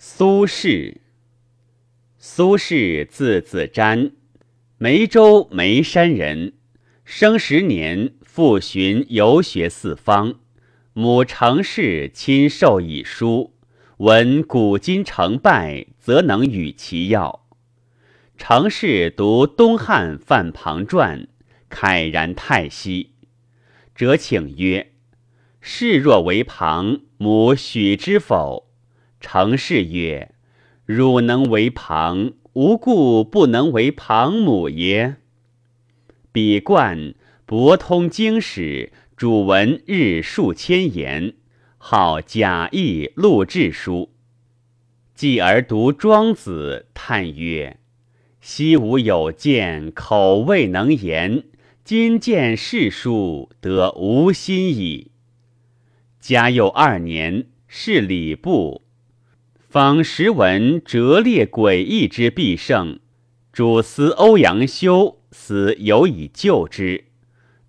苏轼，苏轼字子瞻，梅州眉山人。生十年，父寻游学四方，母程氏亲授以书。闻古今成败，则能与其要。程氏读东汉范庞传，慨然叹息，辄请曰：“士若为庞，母许之否？”程氏曰：“汝能为庞，无故不能为庞母耶？”比冠博通经史，主文日数千言。好假意录志书，继而读庄子，叹曰：“昔吾有见，口未能言；今见世书，得无心矣。”嘉佑二年，是礼部，方时闻折列诡异之必胜，主司欧阳修思有以救之，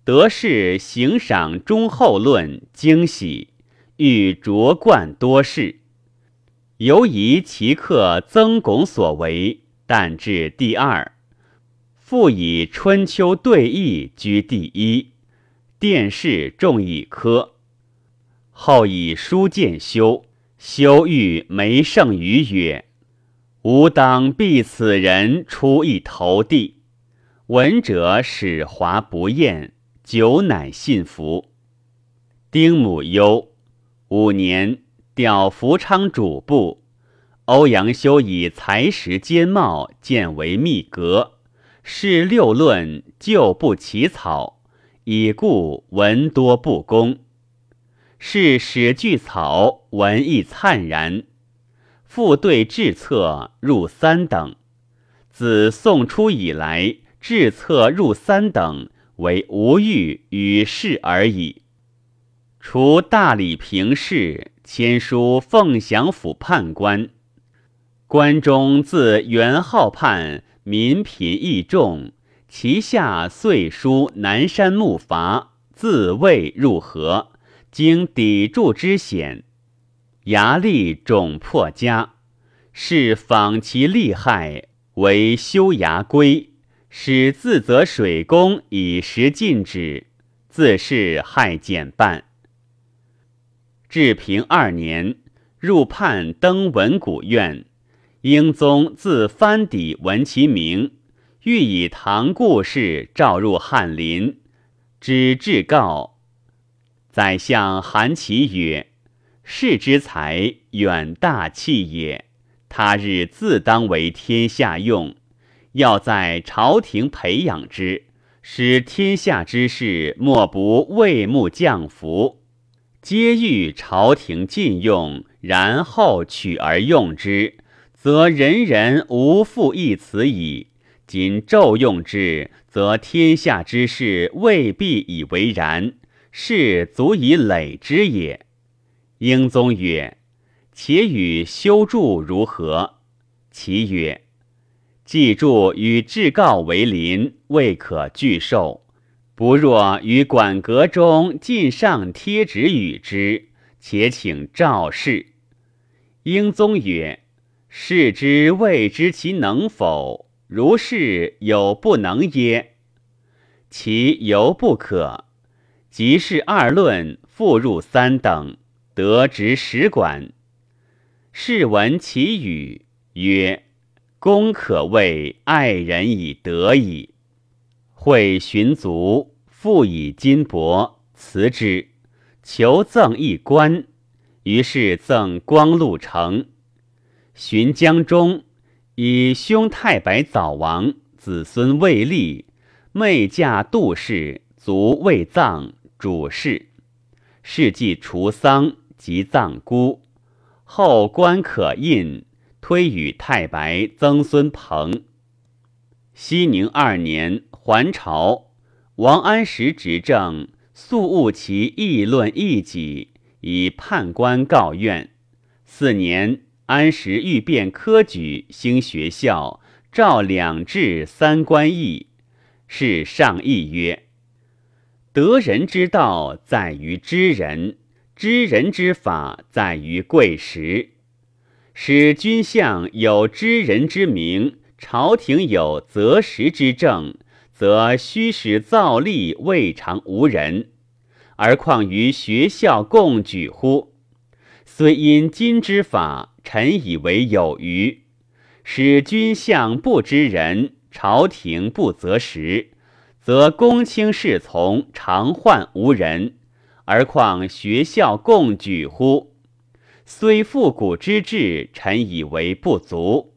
得是行赏忠厚论，惊喜。欲卓冠多士，犹疑其客曾巩所为，但至第二。复以春秋对弈居第一，殿试中以科。后以书见修，修欲没胜于曰：“吾当避此人出一头地。”闻者始华不厌，久乃信服。丁母忧。五年，调福昌主簿。欧阳修以才识兼茂，见为密阁。是六论，旧不起草，已故文多不公。是史巨草，文艺灿然。复对志策入三等。自宋初以来，志策入三等，为无欲与事而已。除大理平事，迁书凤翔府判官。关中自元号判，民贫役重，其下遂书南山木筏，自谓入河，经砥柱之险，牙力肿破家，是访其利害，为修牙归，使自责水工以时禁止，自是害减半。至平二年，入判登文古院。英宗自藩邸闻其名，欲以唐故事召入翰林，知至告。宰相韩琦曰：“士之才，远大器也。他日自当为天下用，要在朝廷培养之，使天下之事莫不畏慕降服。”皆欲朝廷禁用，然后取而用之，则人人无复一词矣。今骤用之，则天下之事未必以为然，是足以累之也。英宗曰：“且与修筑如何？”其曰：“既筑与至告为邻，未可拒受。”不若于馆阁中尽上贴纸与之，且请召试。英宗曰：“试之未知其能否？如是有不能耶？其犹不可。即是二论复入三等，得执使馆。试闻其语，曰：‘公可谓爱人以德矣。’会寻族。”复以金帛辞之，求赠一官，于是赠光禄城。寻江中，以兄太白早亡，子孙未立，妹嫁杜氏，卒未葬，主事。事既除丧，即葬孤。后官可印，推与太白曾孙鹏。熙宁二年还朝。王安石执政，素务其议论异己，以判官告怨。四年，安石欲变科举，兴学校，召两制三官议。是上议曰：“得人之道，在于知人；知人之法，在于贵识。使君相有知人之明，朝廷有择时之政，则虚使造吏未尝无人，而况于学校共举乎？虽因今之法，臣以为有余。使君相不知人，朝廷不择时，则公卿侍从常患无人，而况学校共举乎？虽复古之志，臣以为不足。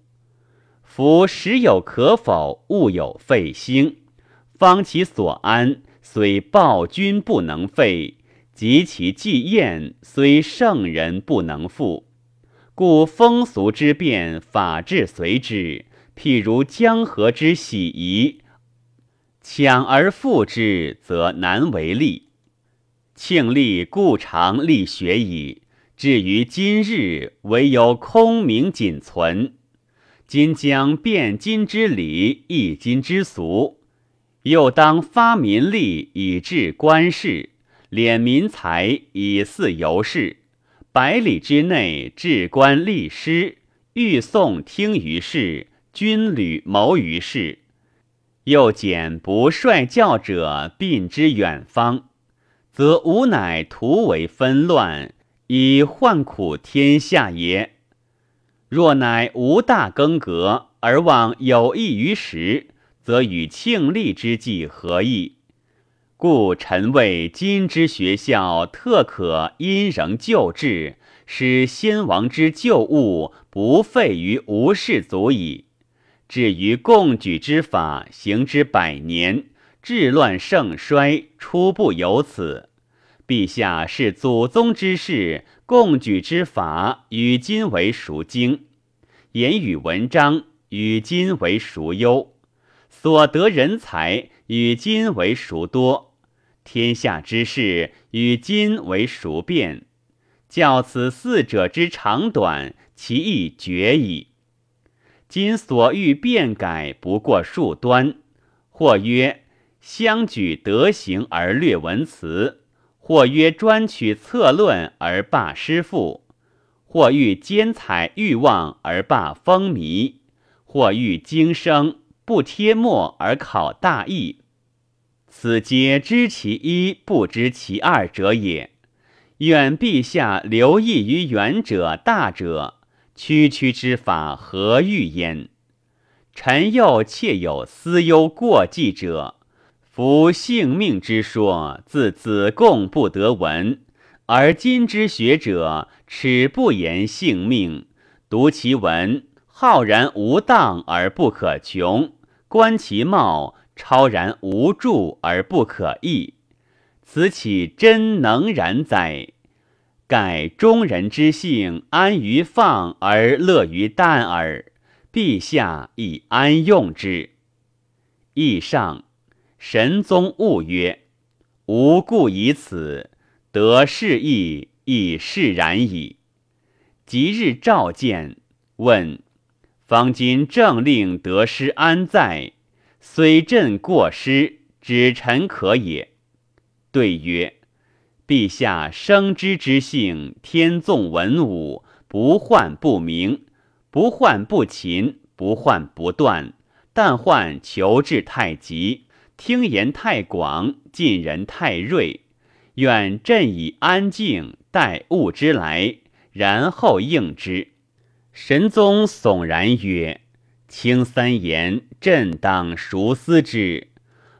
夫时有可否，物有废兴，方其所安，虽暴君不能废；及其祭宴，虽圣人不能复。故风俗之变，法治随之。譬如江河之洗夷，强而复之，则难为力。庆历故常立学矣。至于今日，唯有空名仅存。今将变今之礼，易今之俗，又当发民力以治官事，敛民财以祀游士。百里之内，置官立师，欲送听于事，军旅谋于事。又简不率教者，并之远方，则吾乃图为纷乱，以患苦天下也。若乃无大更革，而望有益于时，则与庆历之计何异？故臣谓今之学校，特可因仍旧制，使先王之旧物不废于无事足矣。至于共举之法，行之百年，治乱盛衰，初不由此。陛下是祖宗之事，共举之法与今为孰精？言语文章与今为孰优？所得人才与今为孰多？天下之事与今为孰变？较此四者之长短，其意绝矣。今所欲变改，不过数端。或曰相举德行而略文辞；或曰专取策论而罢诗赋；或欲兼采欲望而罢风靡；或欲经生不贴墨而考大义。此皆知其一，不知其二者也。愿陛下留意于远者大者，区区之法何欲焉？臣又窃有私忧过继者。夫性命之说，自子贡不得闻；而今之学者，耻不言性命，读其文，浩然无当而不可穷；观其貌。超然无助而不可议，此岂真能然哉？盖中人之性，安于放而乐于淡耳。陛下亦安用之？义上，神宗悟曰：“吾故以此，得是义，亦释然矣。”即日召见，问：“方今政令得失安在？”虽朕过失，指臣可也。对曰：陛下生之之性，天纵文武，不患不明，不患不勤，不患不断，但患求治太急，听言太广，近人太锐。愿朕以安静待物之来，然后应之。神宗悚然曰。卿三言，朕当熟思之。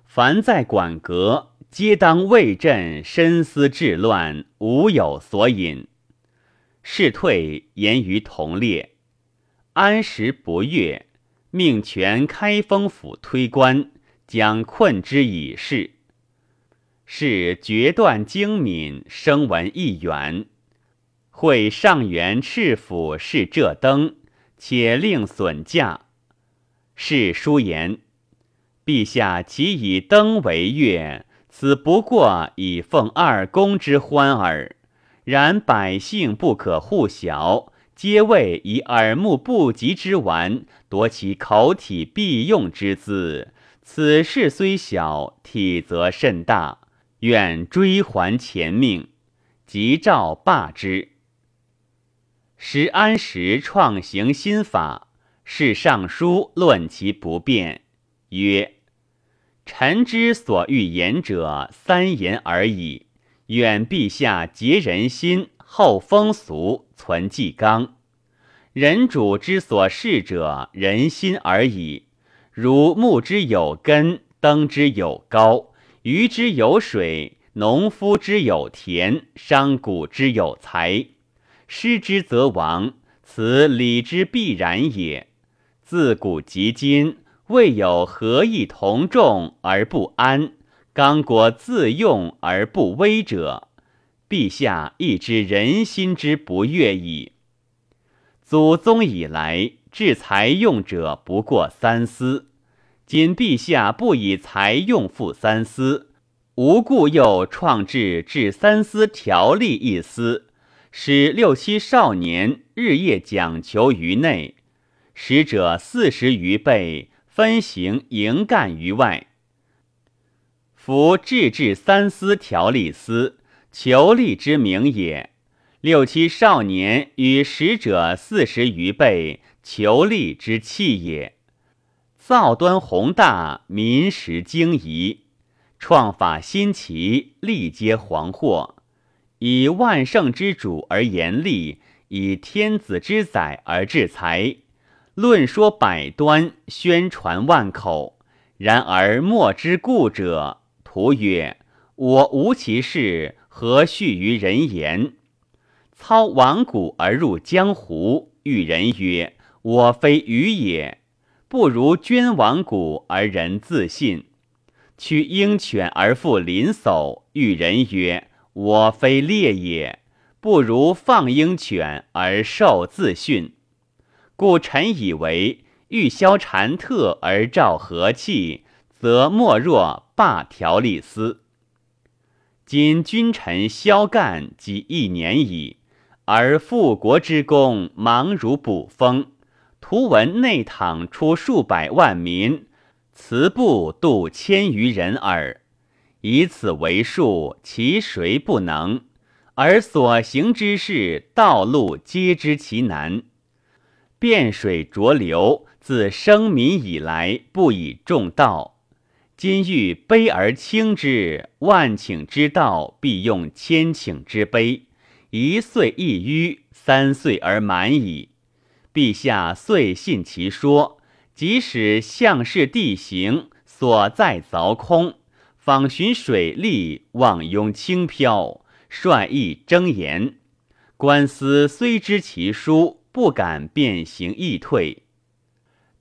凡在馆阁，皆当为朕深思治乱，无有所隐。事退，言于同列。安时不悦，命权开封府推官，将困之以事。是决断精敏，声闻意远。会上元赤府是这灯，且令损驾。是书言：陛下即以灯为乐，此不过以奉二公之欢耳。然百姓不可互晓，皆为以耳目不及之玩，夺其口体必用之资。此事虽小，体则甚大。愿追还前命，即诏罢之。时安时创行新法，是尚书论其不便，曰：“臣之所欲言者三言而已。愿陛下结人心，厚风俗，存纪纲。人主之所事者，人心而已。如木之有根，灯之有高，鱼之有水。”农夫之有田，商贾之有财，失之则亡，此礼之必然也。自古及今，未有合意同众而不安，刚果自用而不威者。陛下亦知人心之不悦矣。祖宗以来，治财用者不过三思，今陛下不以财用复三思。无故又创制治三思条例一司，使六七少年日夜讲求于内，使者四十余倍，分行营干于外。夫制治三司条例司，求利之名也；六七少年与使者四十余倍，求利之器也。造端宏大，民时惊疑。创法新奇，历皆惶惑；以万圣之主而言利，以天子之宰而治财，论说百端，宣传万口。然而莫之故者，徒曰：“我无其事，何恤于人言？”操亡古而入江湖，遇人曰：“我非鱼也。”不如捐亡古而人自信。取鹰犬而复林叟，遇人曰：“我非猎也。”不如放鹰犬而受自训。故臣以为，欲消禅特而照和气，则莫若罢条立司。今君臣萧干即一年矣，而复国之功忙如捕风。图闻内躺出数百万民。辞部度千余人耳，以此为数，其谁不能？而所行之事，道路皆知其难。汴水浊流，自生民以来，不以重道。今欲卑而轻之，万顷之道，必用千顷之卑。一岁一淤，三岁而满矣。陛下遂信其说。即使向氏地形，所在凿空，访寻水利，望拥轻飘，率意争言。官司虽知其书，不敢变形易退。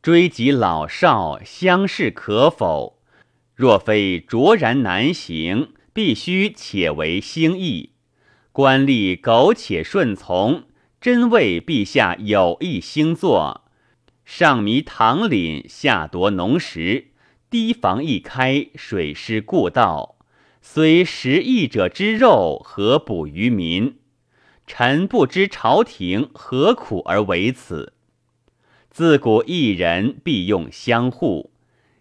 追及老少，相视可否？若非卓然难行，必须且为兴义。官吏苟且顺从，真为陛下有意兴作。上弥唐岭，下夺农时，堤防一开，水师故道。虽食役者之肉，何补于民？臣不知朝廷何苦而为此。自古一人必用相互，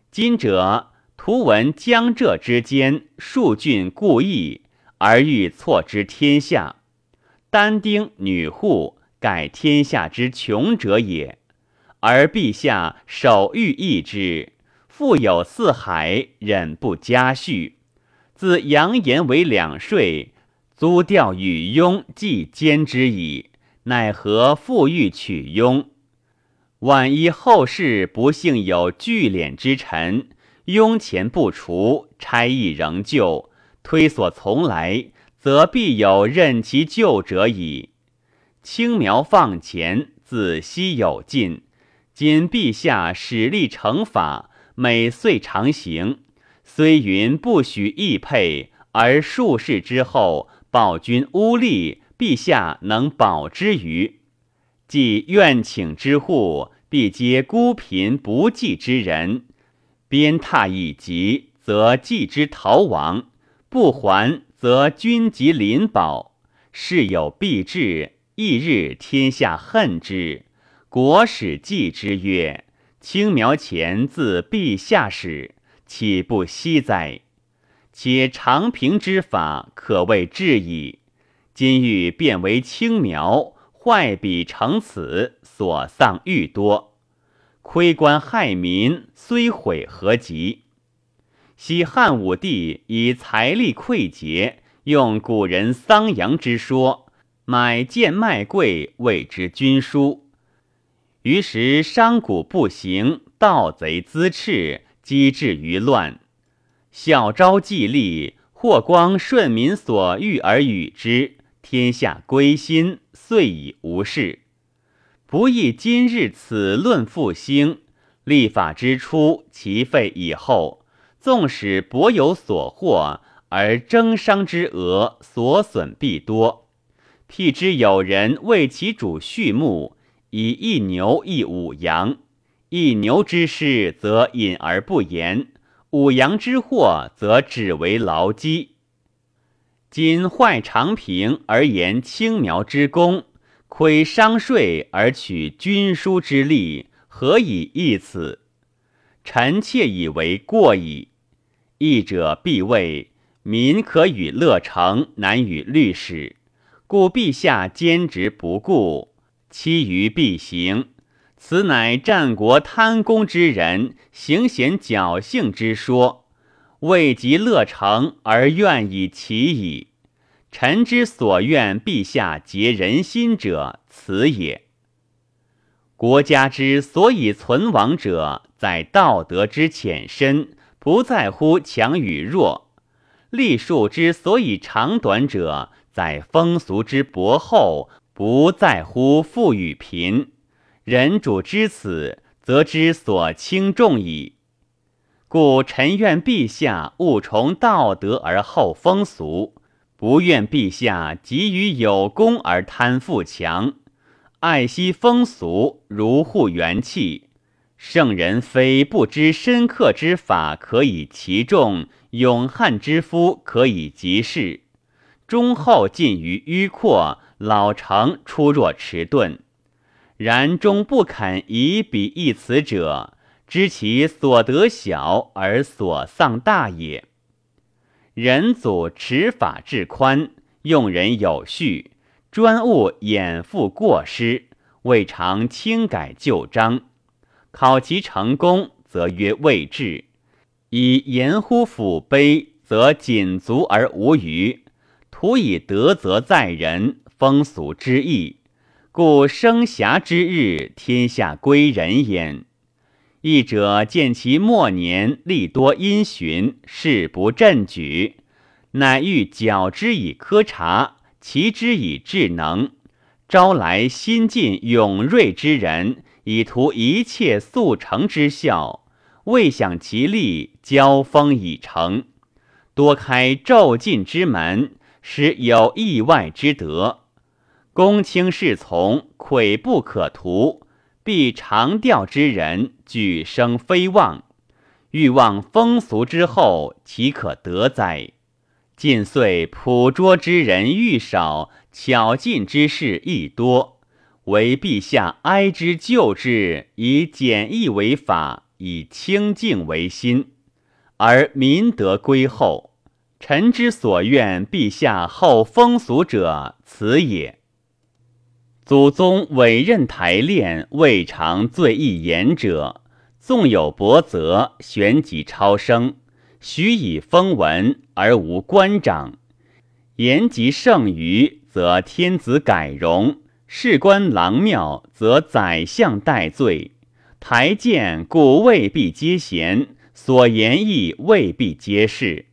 今者图闻江浙之间数郡故意，而欲错之天下。单丁女户，盖天下之穷者也。而陛下首欲益之，富有四海，忍不加恤。自扬言为两税，租调与庸，既兼之矣。奈何复欲取庸？万一后世不幸有聚敛之臣，庸钱不除，差役仍旧，推所从来，则必有任其旧者矣。轻苗放前，子息有尽。今陛下使力惩法，每岁常行。虽云不许易配，而数世之后，暴君污吏，陛下能保之于？即愿请之户，必皆孤贫不济之人。鞭挞一急，则继之逃亡；不还，则君及临保。事有必至，翌日天下恨之。国史记之曰：“青苗前自陛下始，岂不惜哉？且长平之法，可谓至矣。今欲变为青苗，坏彼成此，所丧愈多。亏官害民，虽毁何及？昔汉武帝以财力匮竭，用古人桑阳之说，买贱卖贵，谓之军书。于时商贾不行，盗贼滋炽，机智于乱。小昭既立，霍光顺民所欲而与之，天下归心，遂已无事。不亦今日此论复兴，立法之初，其废以后，纵使博有所获，而征商之额所损必多。譬之有人为其主畜牧，以一牛一五羊，一牛之事，则隐而不言。五羊之祸，则只为劳机。今坏长平而言轻苗之功，亏商税而取军书之利，何以易此？臣妾以为过矣。义者必谓民可与乐成，难与律使，故陛下兼职不顾，其余必行。此乃战国贪功之人行险侥幸之说，未及乐成而愿以其矣。臣之所愿，陛下结人心者，此也。国家之所以存亡者，在道德之浅深，不在乎强与弱；历数之所以长短者，在风俗之薄厚，不在乎富与贫。人主知此，则知所轻重矣。故臣愿陛下务崇道德而后风俗，不愿陛下急于有功而贪富强。爱惜风俗，如护元气。圣人非不知深刻之法可以其众，勇悍之夫可以及事。忠厚近于迂阔，老成出若迟钝。然终不肯以彼易此者，知其所得小而所丧大也。人祖持法至宽，用人有序，专务掩覆过失，未尝轻改旧章。考其成功，则曰未至；以严乎抚卑，则仅足而无余。徒以德则在人，风俗之义。故生遐之日，天下归仁焉。义者见其末年力多因循，事不振举，乃欲矫之以科察，齐之以智能，招来新进勇锐之人，以图一切速成之效。未享其利，交锋已成，多开骤进之门，使有意外之德。公卿侍从，跬不可图；必长调之人，举声非望。欲望风俗之后，岂可得哉？近岁捕捉之人愈少，巧进之事亦多。唯陛下哀之救之，以简易为法，以清净为心，而民德归厚。臣之所愿，陛下厚风俗者，此也。祖宗委任台练，未尝最易言者。纵有薄责，旋即超升，许以封文而无官长。言及剩余，则天子改容；事官郎庙，则宰相代罪。台谏故未必皆贤，所言亦未必皆是。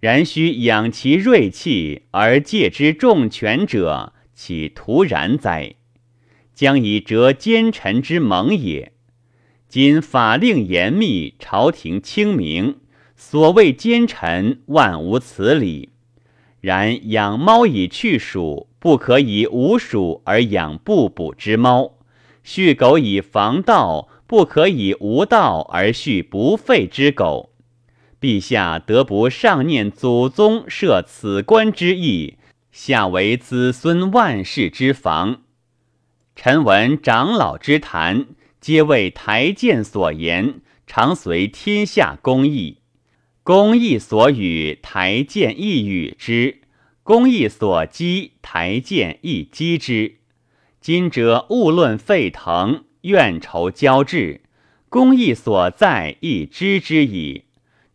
然须养其锐气，而借之重权者。岂徒然哉？将以折奸臣之盟也。今法令严密，朝廷清明，所谓奸臣，万无此理。然养猫以去鼠，不可以无鼠而养不捕之猫；畜狗以防盗，不可以无盗而畜不废之狗。陛下得不上念祖宗设此官之意？下为子孙万世之防。臣闻长老之谈，皆为台谏所言，常随天下公义。公义所与，台谏亦与之；公义所讥，台谏亦讥之。今者勿论沸腾，怨仇交织，公义所在，亦知之矣。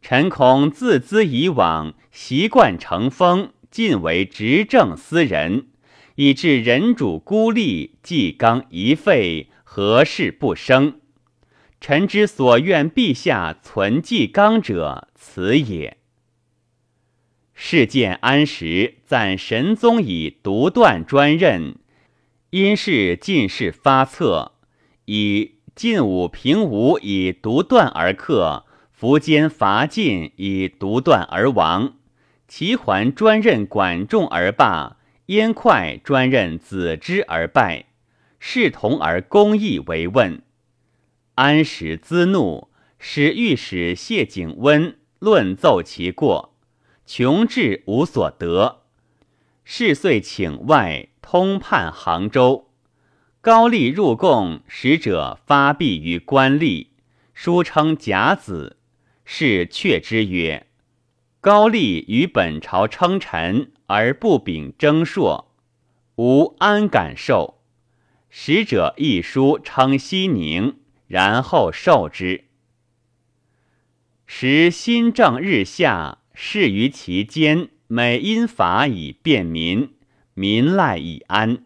臣恐自兹以往，习惯成风，尽为执政私人，以致人主孤立，纪纲遗废，何事不生？臣之所愿，陛下存纪纲者，此也。事见安时，赞神宗以独断专任，因是进士发策，以晋武平吴以独断而克，苻坚伐晋以独断而亡，齐桓专任管仲而罢，燕哙专任子之而败，视同而公义为问。安史滋怒，使御史谢景温论奏其过，穷至无所得。是遂请外通判杭州。高丽入贡，使者发币于官吏，书称甲子，是却之曰：“高丽与本朝称臣而不秉征硕，吾安敢受？”使者一书称西宁。然后受之。时新政日下，事于其间，每因法以便民，民赖以安。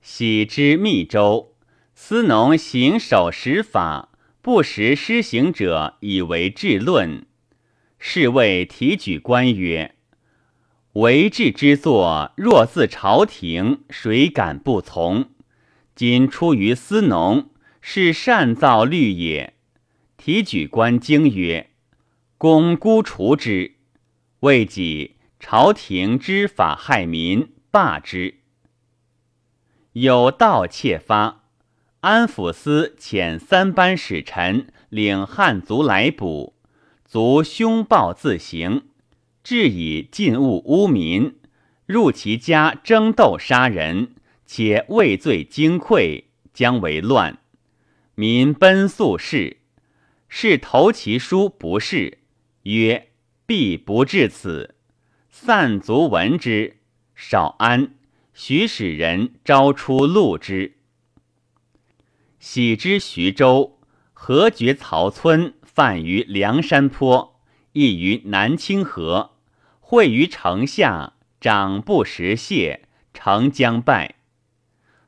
喜之密州，司农行守时法，不时施行者，以为治论。是谓提举官曰：“为治之作，若自朝廷，谁敢不从？今出于司农。”是善造律也。提举官经曰：“公孤除之，未己朝廷知法害民，罢之。”有盗窃发，安抚司遣三班使臣领汉族来捕，卒凶暴自行，致以禁物污民，入其家争斗杀人，且畏罪惊溃，将为乱。民奔速事，是投其书不是，曰：“必不至此。”散卒闻之，少安，许使人招出录之。喜之徐州，何绝曹村犯于梁山坡，亦于南清河，会于城下，长不识谢，城将败。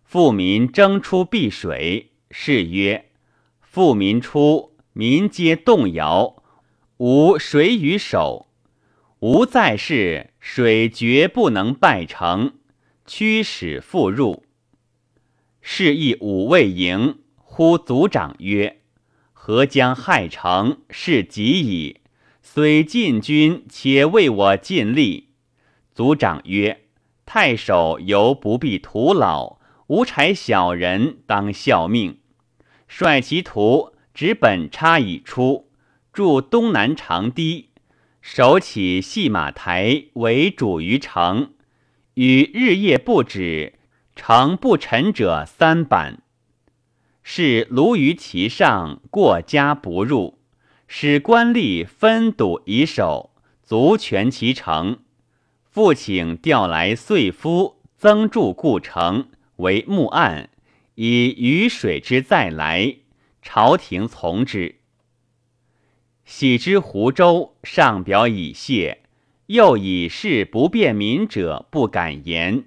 富民争出避水。是曰：富民出，民皆动摇，无水与守。吾在世，水绝不能败城，驱使复入。是亦五位营，呼族长曰：“何将害城？是己矣。虽晋军，且为我尽力。”族长曰：“太守犹不必徒劳，无才小人当效命。”率其徒执本差已出，驻东南长堤，守起戏马台，为主于城，与日夜不止，城不沉者三板。是卢于其上，过家不入，使官吏分堵以守，足全其城。复请调来岁夫，增筑故城为木案。以雨水之再来，朝廷从之。喜之湖州，上表以谢，又以事不便民者不敢言，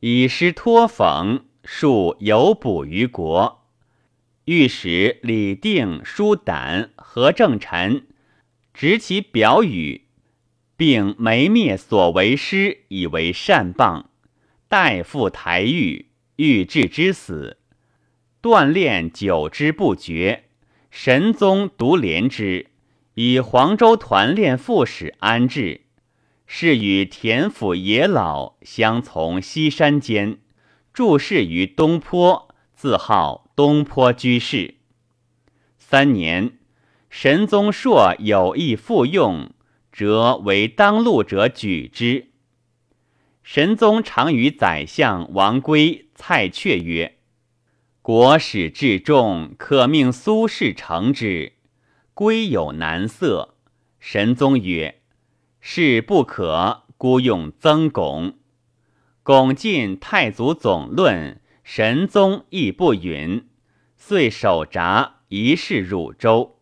以师托讽，数有补于国。御史李定、舒胆、何正臣执其表语，并没灭所为师，以为善谤，代复台狱，欲置之死。锻炼久之不绝，神宗独怜之，以黄州团练副使安置，是与田府野老相从西山间，住事于东坡，自号东坡居士。三年，神宗朔有意复用，则为当路者举之。神宗常与宰相王圭、蔡确曰。国史至重，可命苏轼成之。归有难色。神宗曰：“是不可，孤用曾巩。巩进太祖总论，神宗亦不允，遂守札一事汝州。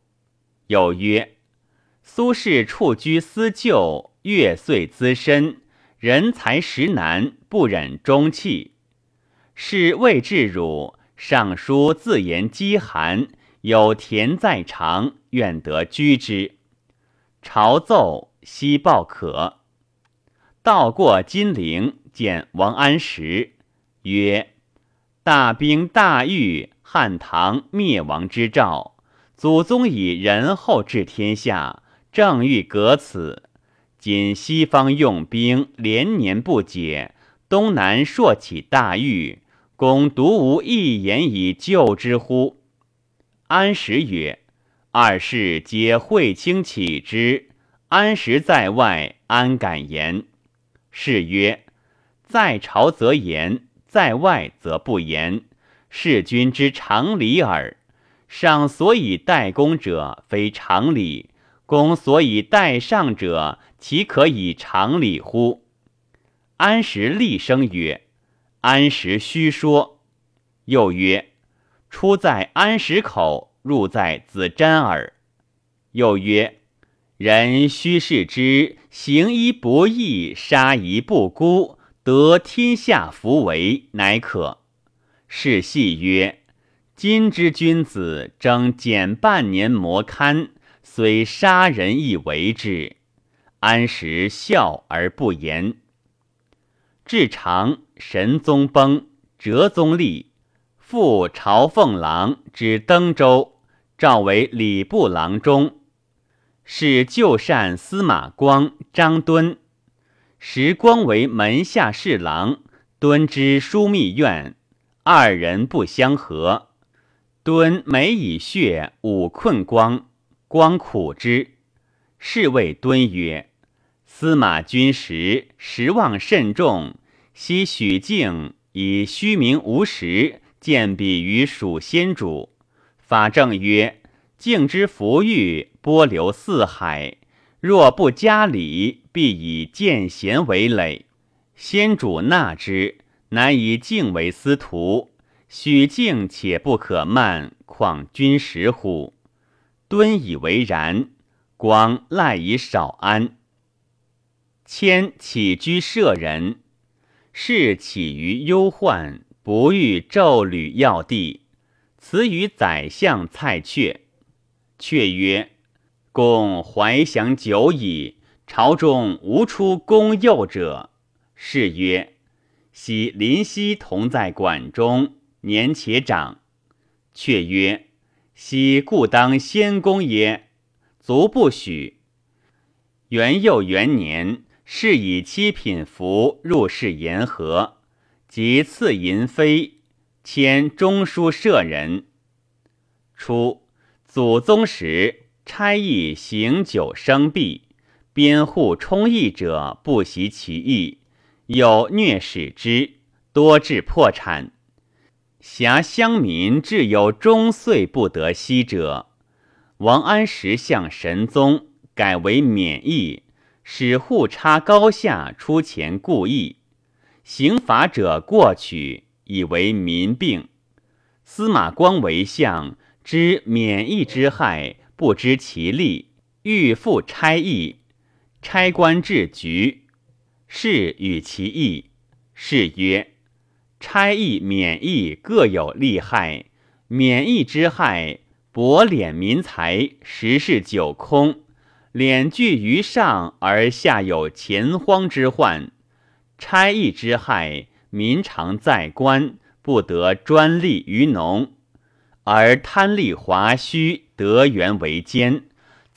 有曰：苏轼处居思旧，月岁资深，人才实难，不忍终弃。是未至汝，上书自言饥寒，有田在长，愿得居之。朝奏，悉报可。道过金陵，见王安石，曰：“大兵大狱，汉唐灭亡之兆。祖宗以仁厚治天下，正欲革此。今西方用兵连年不解，东南朔起大狱。”公独无一言以救之乎？安石曰：“二世皆会卿启之，安石在外，安敢言？”是曰：“在朝则言，在外则不言。事君之常理耳。上所以待公者，非常理；公所以待上者，岂可以常理乎？”安石厉声曰。安石虚说，又曰：“出在安石口，入在子瞻耳。”又曰：“人须视之，行一不义，杀一不孤，得天下弗为，乃可。”是戏曰：“今之君子，争减半年磨堪，虽杀人亦为之。”安时笑而不言。至长。神宗崩，哲宗立，复朝奉郎之登州，召为礼部郎中，是旧善司马光、张敦。时光为门下侍郎，敦之枢密院，二人不相合。敦每以血侮困光，光苦之。是谓敦曰：“司马君时实望甚重。”昔许敬以虚名无实，见比于蜀先主。法正曰：“敬之福裕，波流四海。若不加礼，必以见贤为累。先主纳之，乃以敬为司徒。许敬且不可慢，况君实乎？”敦以为然。光赖以少安。迁起居舍人。是起于忧患，不欲骤履要地。辞与宰相蔡阙，阙曰：“公怀享久矣，朝中无出公幼者。”是曰：“昔林夕同在馆中，年且长。”却曰：“昔故当先公也，卒不许。”元佑元年。是以七品服入仕言和，即赐银妃，迁中书舍人。初，祖宗时差役行酒生弊，边户充役者不习其意，有虐使之，多致破产。辖乡民至有终岁不得息者。王安石向神宗，改为免役。使户差高下出钱故意，刑罚者过取，以为民病。司马光为相，知免役之害，不知其利，欲复差役。差官至局，是与其意。是曰：差役免役各有利害，免役之害，薄敛民财，实是久空。敛聚于上，而下有钱荒之患；差役之害，民常在官，不得专利于农，而贪利华胥，得源为奸。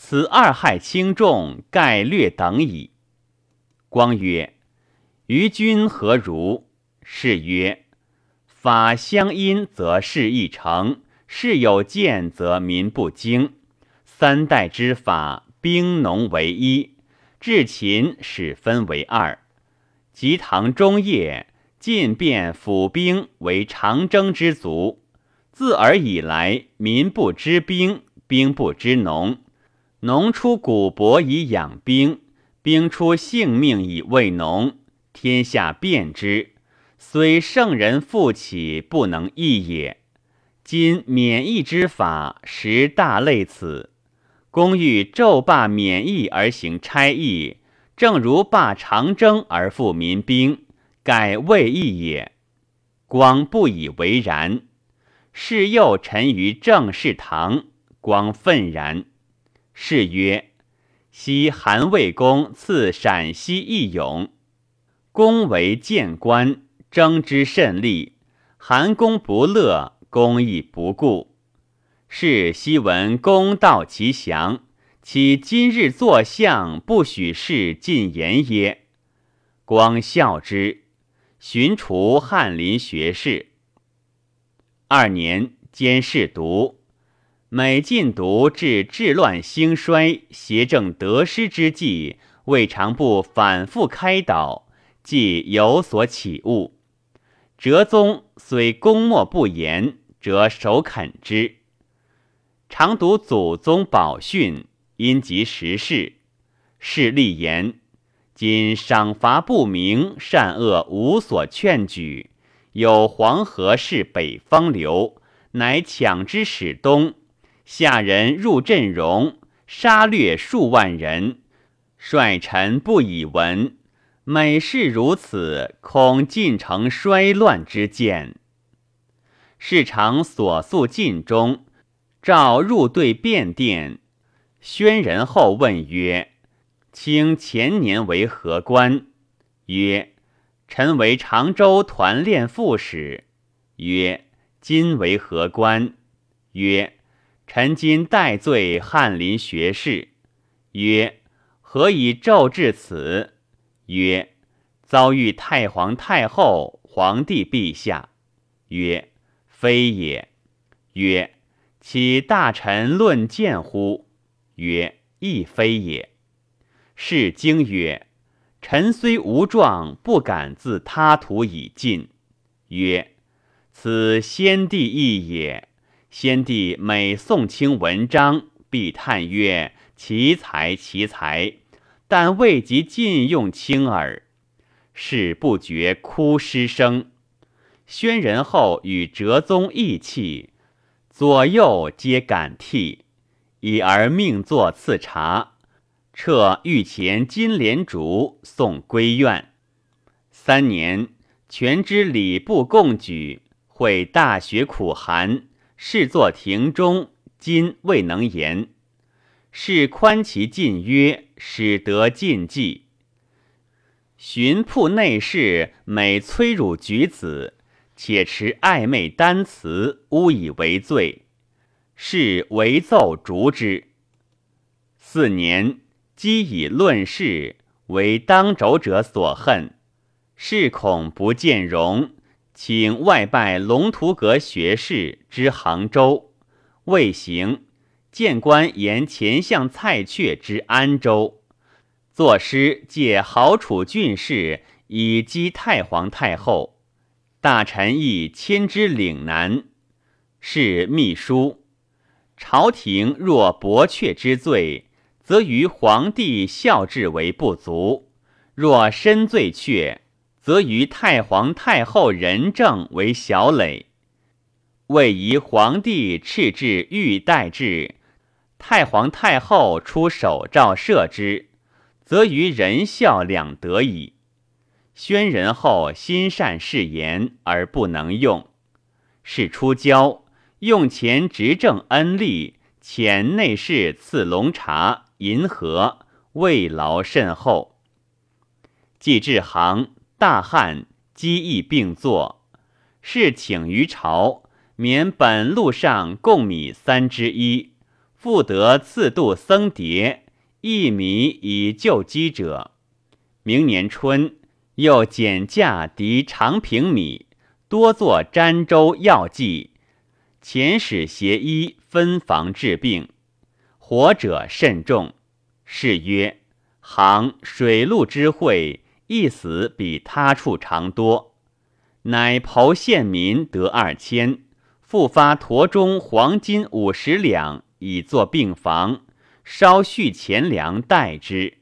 此二害轻重，概略等矣。光曰：“于君何如？”是曰：“法相因，则事易成；事有见，则民不惊。三代之法。”兵农为一，至秦始分为二。及唐中叶，晋变府兵为长征之卒。自尔以来，民不知兵，兵不知农。农出谷帛以养兵，兵出性命以慰农。天下变之，虽圣人复起，不能易也。今免疫之法，实大类此。公欲纣罢免疫而行差役，正如罢长征而复民兵，改未易也。光不以为然。是又臣于正事堂，光愤然。是曰：昔韩魏公赐陕西义勇，公为谏官，争之甚利。韩公不乐。公亦不顾，是昔闻公道其祥，岂今日坐相不许事进言耶？光笑之，寻除翰林学士。二年，兼侍读，每进读至治乱兴衰、邪正得失之际，未尝不反复开导，即有所启悟。哲宗虽功莫不言。则首肯之。常读祖宗宝训，因及时事，是立言：今赏罚不明，善恶无所劝举。有黄河是北方流，乃抢之始东。下人入阵容，杀掠数万人，率臣不以闻。每事如此，恐进城衰乱之见。事常所诉尽中，召入对便殿。宣仁后问曰：“卿前年为何官？”曰：“臣为常州团练副使。”曰：“今为何官？”曰：“臣今代罪翰林学士。”曰：“何以骤至此？”曰：“遭遇太皇太后、皇帝陛下。”曰。非也。曰：岂大臣论谏乎？曰：亦非也。是经曰：臣虽无状，不敢自他途以进。曰：此先帝意也。先帝每诵清文章，必叹曰：奇才，奇才！但未及尽用清耳。是不觉哭失声。宣仁后与哲宗义气，左右皆感涕，已而命作赐茶，撤御前金莲烛，送归院。三年，全知礼部贡举，会大学苦寒，侍作庭中，今未能言。是宽其禁曰，使得禁忌。寻铺内侍，每催辱举子。且持暧昧单词，诬以为罪，是为奏逐之。四年，积以论事，为当轴者所恨，是恐不见容，请外拜龙图阁学士之杭州，未行。谏官言前相蔡确之安州，作诗借好楚郡士，以击太皇太后。大臣亦迁之岭南，是秘书。朝廷若薄却之罪，则于皇帝孝治为不足；若深罪却，则于太皇太后仁政为小累。位宜皇帝敕制御代制，太皇太后出手诏赦之，则于仁孝两得矣。宣仁后心善事言而不能用，是出郊用钱执政恩利，遣内侍赐龙茶银盒，慰劳甚厚。既至行，大汉机义并作，是请于朝，免本路上贡米三之一，复得次度僧牒，一米以救饥者。明年春。又减价敌长平米，多作詹州药剂，遣使携医分房治病，活者甚众。是曰：行水陆之会，一死比他处长多。乃剖县民得二千，复发驼中黄金五十两，以作病房，稍续钱粮待之。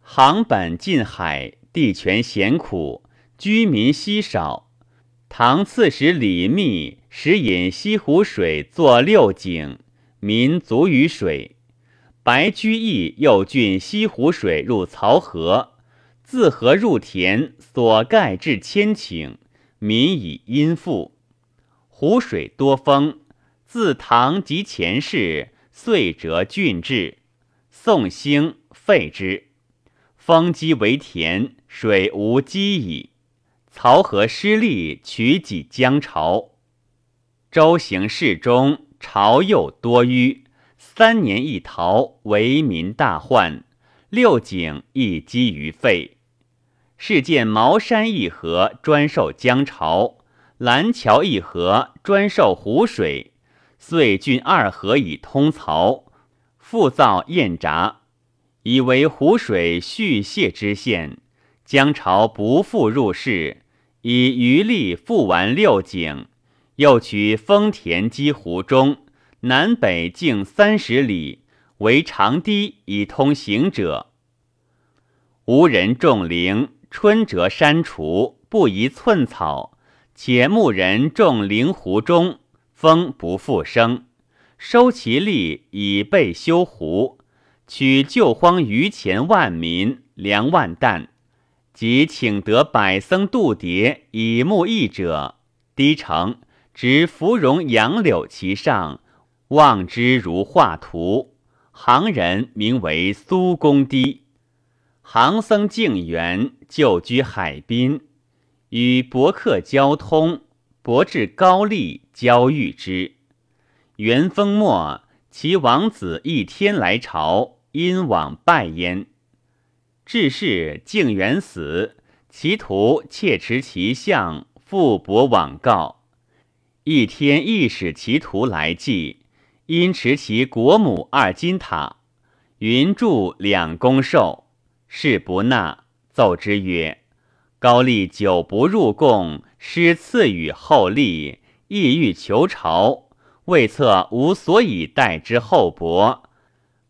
行本近海。地权险苦，居民稀少，唐刺史李密时引西湖水作六井，民足于水。白居易又郡西湖水入漕河，自河入田，所盖至千顷，民以殷富。湖水多风，自唐及前世，遂折郡治。宋兴废之，封积为田，水无积矣。漕河失利，取己江潮。周行事中，朝又多淤。三年一逃，为民大患。六井亦积于废。是见茅山一河专受江潮，蓝桥一河专受湖水。遂郡二河以通漕，复造堰闸，以为湖水蓄泄之县。江潮不复入市。以余力复完六井，又取丰田积湖中，南北径三十里，为长堤以通行者。无人种陵，春折山除，不宜寸草。且牧人种陵湖中，风不复生，收其利以备修湖。取旧荒余钱万民，粮万担。即请得百僧度牒以牧役者，低城执芙蓉杨柳其上，望之如画图。行人名为苏公堤。行僧敬元旧居海滨，与伯客交通，伯至高丽交遇之。元丰末，其王子一天来朝，因往拜焉。至是敬元死，其徒窃持其相，复博往告。一天亦使其徒来祭，因持其国母二金塔，云铸两公寿，事不纳，奏之曰：“高丽久不入贡，失赐予厚利，意欲求朝，未测无所以待之厚薄。”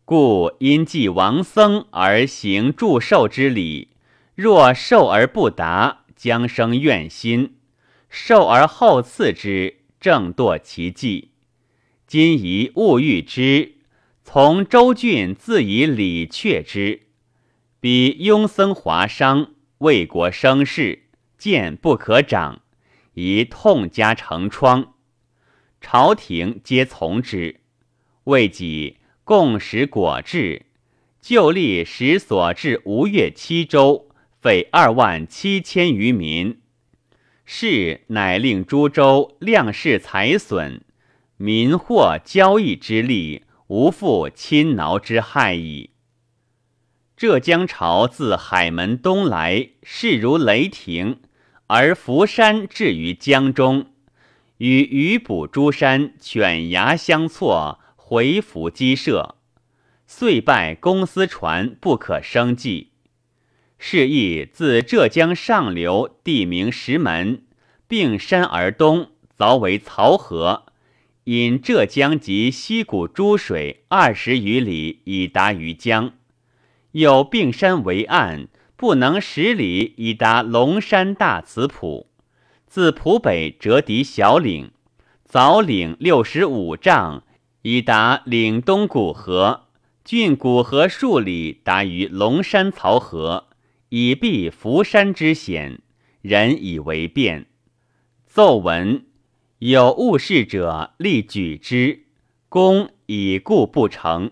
故因祭王僧而行祝寿之礼，若寿而不达，将生怨心；寿而后赐之，正堕其计。今宜勿欲之，从周郡自以礼却之。彼庸僧华商，为国生事，见不可长，宜痛加成疮。朝廷皆从之，未几。共食果治，旧历时所至吴越七州，匪二万七千余民。是乃令诸州量事财损，民获交易之利，无复侵挠之害矣。浙江潮自海门东来，势如雷霆，而浮山至于江中，与鱼捕诸山犬牙相错。回伏击射，遂败公司船不可生计。是亦自浙江上流，地名石门，并山而东，凿为漕河，引浙江及西谷诸水二十余里，以达于江。有并山为岸，不能十里，以达龙山大慈浦。自浦北折抵小岭，凿岭六十五丈。已达岭东古河，郡古河数里，达于龙山漕河，以避浮山之险，人以为便。奏闻有误事者，立举之，公以故不成。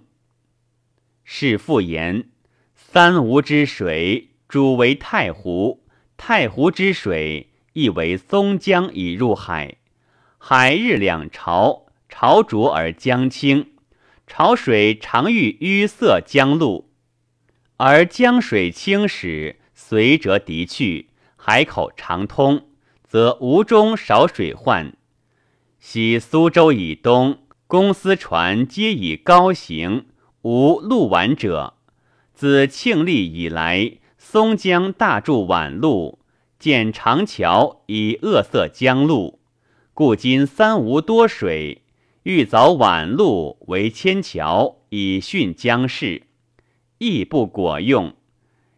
是复言：三吴之水，主为太湖；太湖之水，亦为松江以入海。海日两潮。潮浊而江清，潮水常遇淤塞江路，而江水清时，随折涤去，海口常通，则吴中少水患。昔苏州以东，公司船皆以高行，无路晚者。自庆历以来，松江大筑晚路，建长桥以扼塞江路，故今三吴多水。欲凿晚路为千桥，以殉江氏，亦不果用，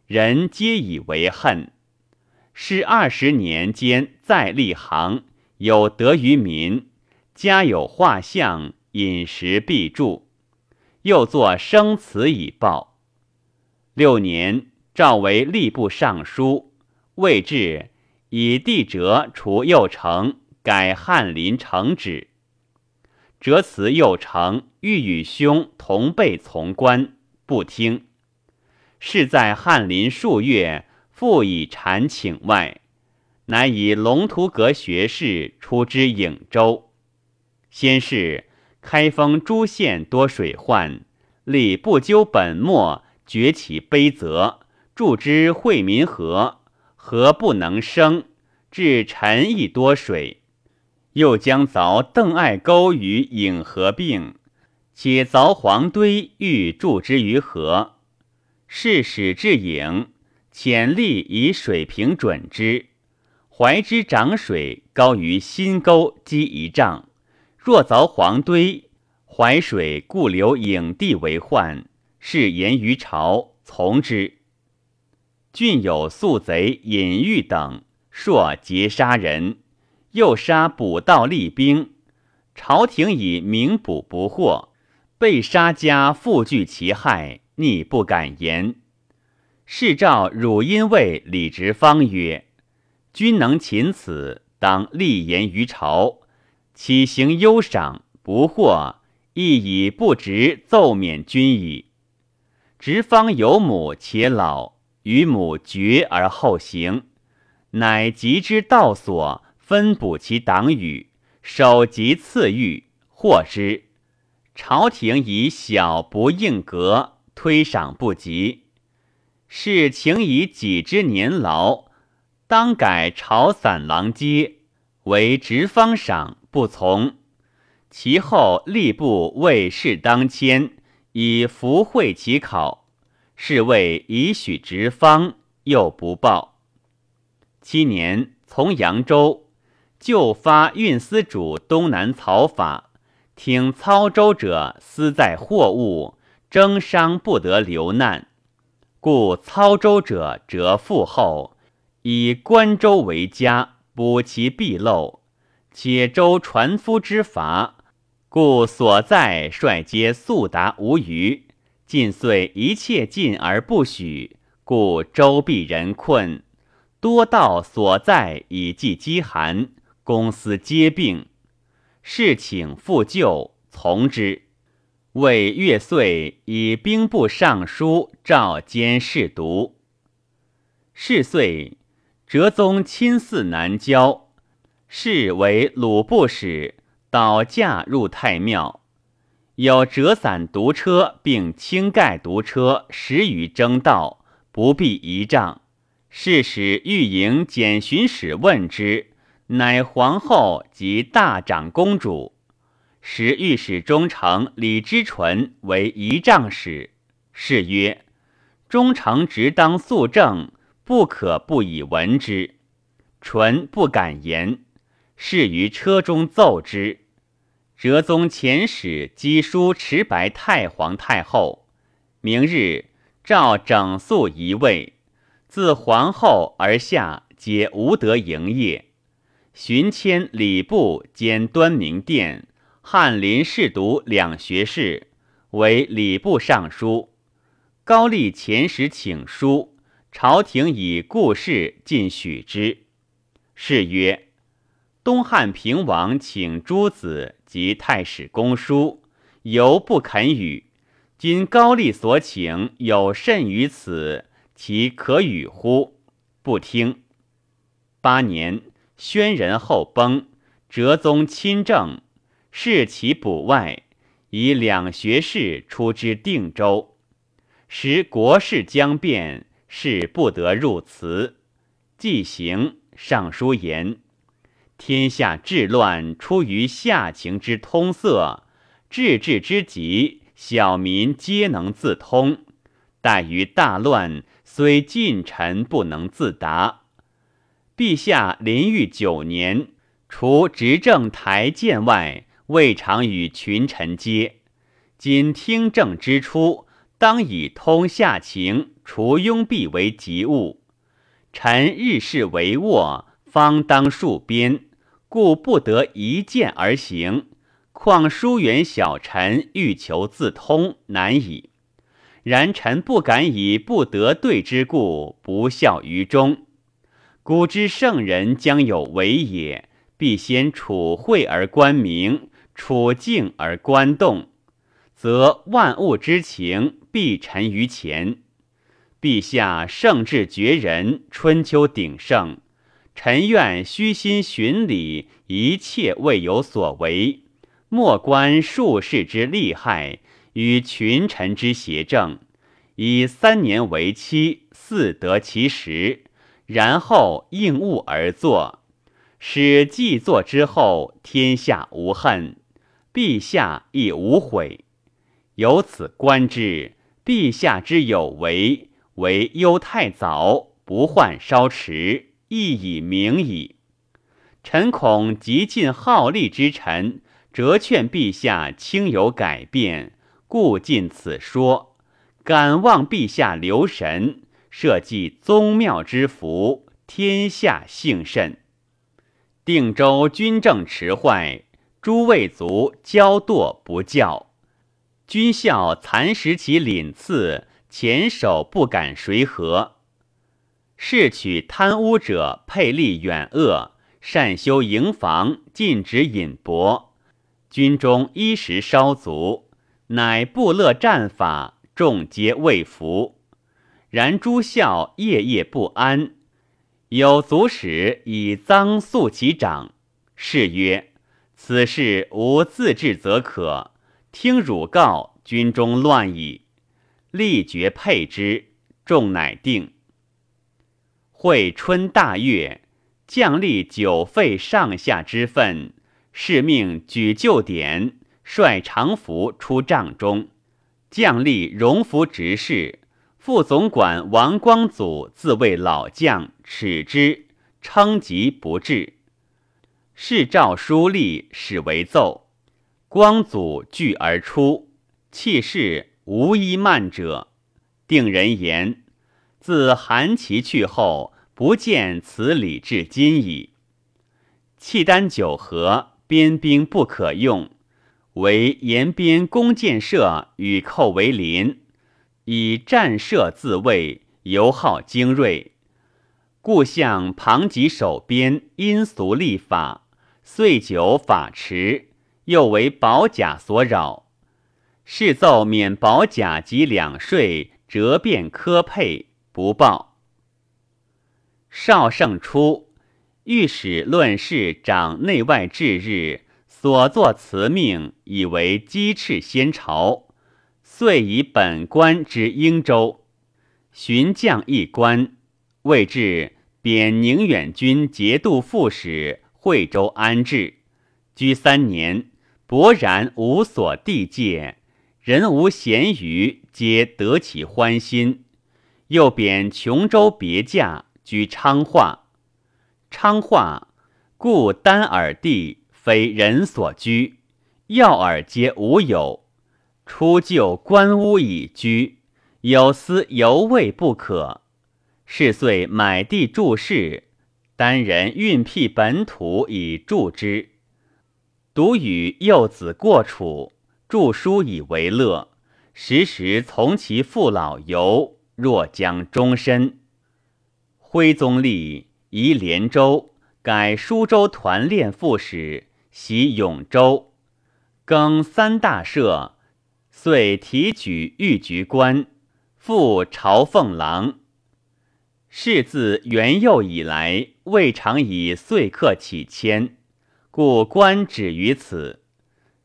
人皆以为恨。是二十年间再立行，有德于民，家有画像，饮食必助。又作生祠以报。六年，召为吏部尚书，未至，以地折除右丞，改翰林承旨。折辞右丞欲与兄同备从官，不听。是在翰林数月。复以禅请外，乃以龙图阁学士出之颍州。先是开封诸县多水患，立不究本末，崛起悲泽，助之惠民河，河不能生，至陈亦多水。又将凿邓艾沟于颍河并，且凿黄堆欲注之于河，是使至颍。潜力以水平准之，怀之涨水高于新沟积一丈。若凿黄堆，淮水故流影地为患，是言于朝从之。郡有宿贼尹玉等，朔劫杀人，又杀捕盗立兵，朝廷以明捕不获，被杀家复惧其害，逆不敢言。是召汝阴尉李直方曰：“君能擒此，当立言于朝，岂行忧赏不获，亦以不直奏免君矣。”直方有母且老，与母绝而后行，乃及之道所，分补其党羽，首级赐御，获之。朝廷以小不应格，推赏不及。是请以己之年劳，当改朝散郎阶，为直方赏，不从。其后吏部为事当迁，以福会其考，是谓以许直方，又不报。七年，从扬州，就发运司主东南曹法，听操舟者私在货物，征商不得流难。故操舟者折腹后，以关州为家，补其弊漏。且周船夫之乏，故所在率皆速达无虞。尽遂一切尽而不许，故周必人困。多道所在以济饥寒，公私皆病。事请复救，从之。为月岁以兵部尚书召监侍读。是岁，哲宗亲祀南郊，是为鲁部使，导驾入太庙。有折伞独车，并轻盖独车十余征道，不必仪仗。是使御营检巡使问之，乃皇后及大长公主。时御史中丞李之纯为仪仗使，是曰：“中丞直当肃正，不可不以闻之。”纯不敢言，是于车中奏之。哲宗遣使赍书持白太皇太后，明日诏整肃仪位，自皇后而下皆无得营业。寻迁礼部兼端明殿。翰林侍读两学士，为礼部尚书。高丽遣使请书，朝廷以故事尽许之。是曰：东汉平王请诸子及太史公书，犹不肯与。今高丽所请有甚于此，其可与乎？不听。八年，宣仁后崩，哲宗亲政。视其补外，以两学士出之定州。时国事将变，是不得入祠。既行，尚书言：天下治乱，出于下情之通塞；治治之急，小民皆能自通。待于大乱，虽近臣不能自达。陛下临御九年，除执政台谏外。未尝与群臣接，今听政之初，当以通下情，除庸蔽为急务。臣日事帷幄，方当戍边，故不得一剑而行。况疏远小臣欲求自通，难矣。然臣不敢以不得对之故，不效于衷。古之圣人将有为也，必先处会而观明，处静而观动，则万物之情必陈于前。陛下圣智绝人，春秋鼎盛，臣愿虚心循礼，一切未有所为。莫观术士之利害，与群臣之邪政，以三年为期，似得其时。然后应物而作，使既作之后，天下无恨，陛下亦无悔。由此观之，陛下之有为，为忧太早，不患稍迟，亦已明矣。臣恐极尽好利之臣，折劝陛下轻有改变，故尽此说，敢望陛下留神。社稷宗庙之福，天下幸甚。定州军政迟坏，诸魏族骄惰不教，军校蚕食其领次，前手不敢随和。是取贪污者，配立远恶，善修营房，禁止饮帛。军中衣食稍足，乃布乐战法，众皆畏服。然诸校夜夜不安，有足使以赃诉其长。是曰：“此事无自治则可，听汝告，军中乱矣。”力决配之，众乃定。会春大月，将立九废上下之分，是命举旧典，率常服出帐中，将立荣服执事。副总管王光祖自谓老将，耻之，称疾不至。是诏书吏始为奏。光祖拒而出，气势无一慢者。定人言：自韩琦去后，不见此礼至今矣。契丹九合，边兵不可用，唯沿边弓箭射与寇为邻。以战射自卫，尤好精锐，故向庞吉守边，因俗立法，岁久法迟，又为保甲所扰。是奏免保甲及两税，折变科配，不报。少胜初，御史论事长内外治日，所作辞命，以为鸡翅先朝。遂以本官之英州，巡将一官，谓至贬宁远军节度副使，惠州安置。居三年，勃然无所地界，人无闲余，皆得其欢心。又贬琼州别驾，居昌化。昌化，故丹耳地，非人所居，要耳皆无有。初就官屋以居，有司犹未不可。是遂买地筑室，单人运辟本土以助之。独与幼子过处，著书以为乐，时时从其父老游，若将终身。徽宗立移连州，改舒州团练副使，袭永州，更三大赦。遂提举御局官，复朝奉郎。是自元佑以来，未尝以岁刻起迁，故官止于此。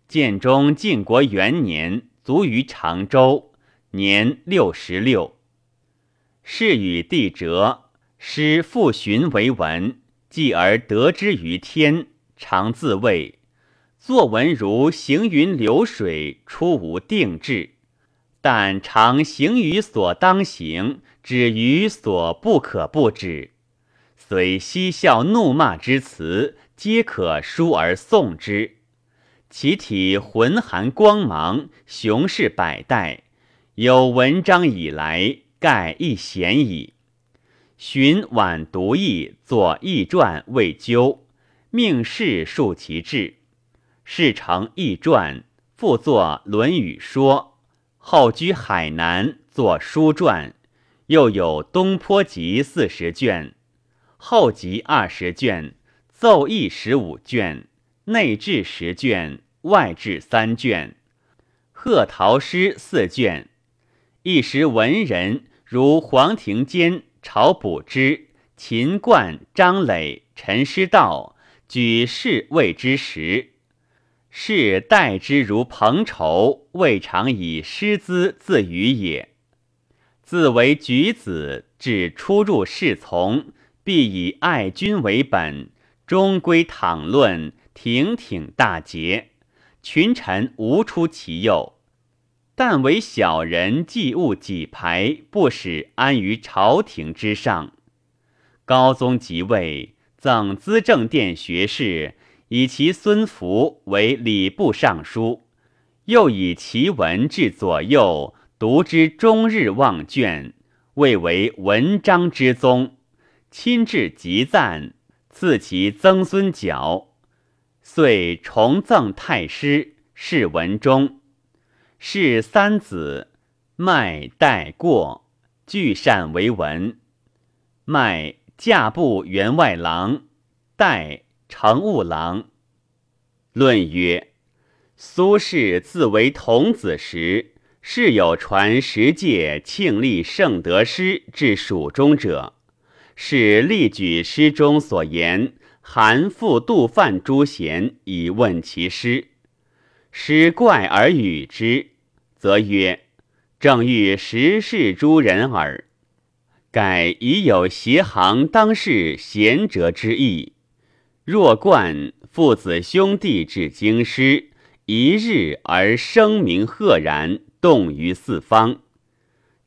建中晋国元年，卒于常州，年六十六。是与帝折，师复寻为文，继而得之于天，常自谓。作文如行云流水，出无定志，但常行于所当行，止于所不可不止。虽嬉笑怒骂之词，皆可书而诵之。其体浑含光芒，雄视百代，有文章以来，盖亦鲜矣。寻晚读易作易传未究，命士述其志。事成易传，复作《论语说》，后居海南作书传，又有《东坡集》四十卷，后集二十卷，奏议十五卷，内志十卷，外志三卷，贺陶诗四卷。一时文人如黄庭坚。朝补之、秦观、张磊、陈师道举士谓之时，是待之如蓬绸，未尝以师资自娱也。自为举子，至出入侍从，必以爱君为本，终归讨论，挺挺大节，群臣无出其右。但为小人忌恶己排，不使安于朝廷之上。高宗即位，赠资政殿学士，以其孙福为礼部尚书，又以其文至左右，读之终日忘卷，谓为文章之宗。亲至极赞，赐其曾孙角，遂重赠太师，谥文忠。是三子，迈代过，俱善为文。迈驾部员外郎，代乘务郎。论曰：苏轼自为童子时，是有传十诫庆历圣德诗至蜀中者，是例举诗中所言韩复杜范诸贤以问其诗。诗怪而与之，则曰：“正欲时事诸人耳。”盖已有邪行当世贤哲之意。若冠父子兄弟至京师，一日而声名赫然，动于四方。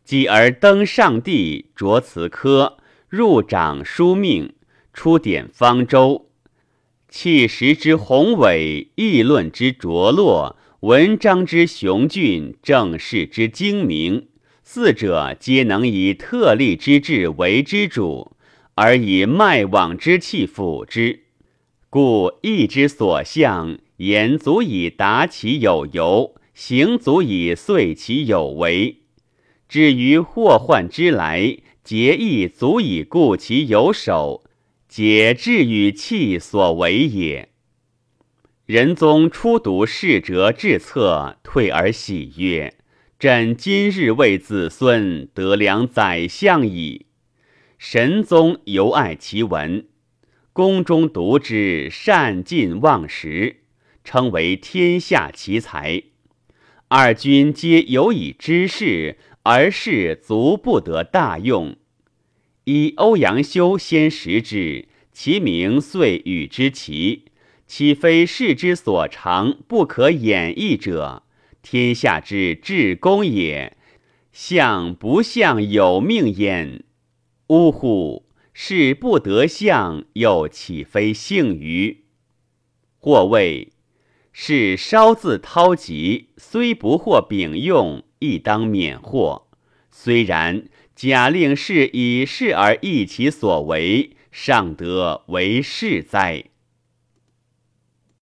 继而登上帝，着辞科，入掌书命，出典方舟。气时之宏伟，议论之着落，文章之雄峻，政事之精明，四者皆能以特立之志为之主，而以脉往之气辅之，故意之所向，言足以达其有由，行足以遂其有为。至于祸患之来，节义足以固其有守。皆志与气所为也。仁宗初读世哲志策，退而喜曰：“朕今日为子孙得良宰相矣。”神宗尤爱其文，宫中读之，善尽忘食，称为天下奇才。二君皆有以知事，而事足不得大用。以欧阳修先识之，其名遂与之齐。岂非世之所长，不可演绎者？天下之至公也，相不相有命焉。呜呼！是不得相，又岂非幸于？或谓是稍自韬疾，虽不获秉用，亦当免祸。虽然。假令是以事而异其所为，尚得为是哉？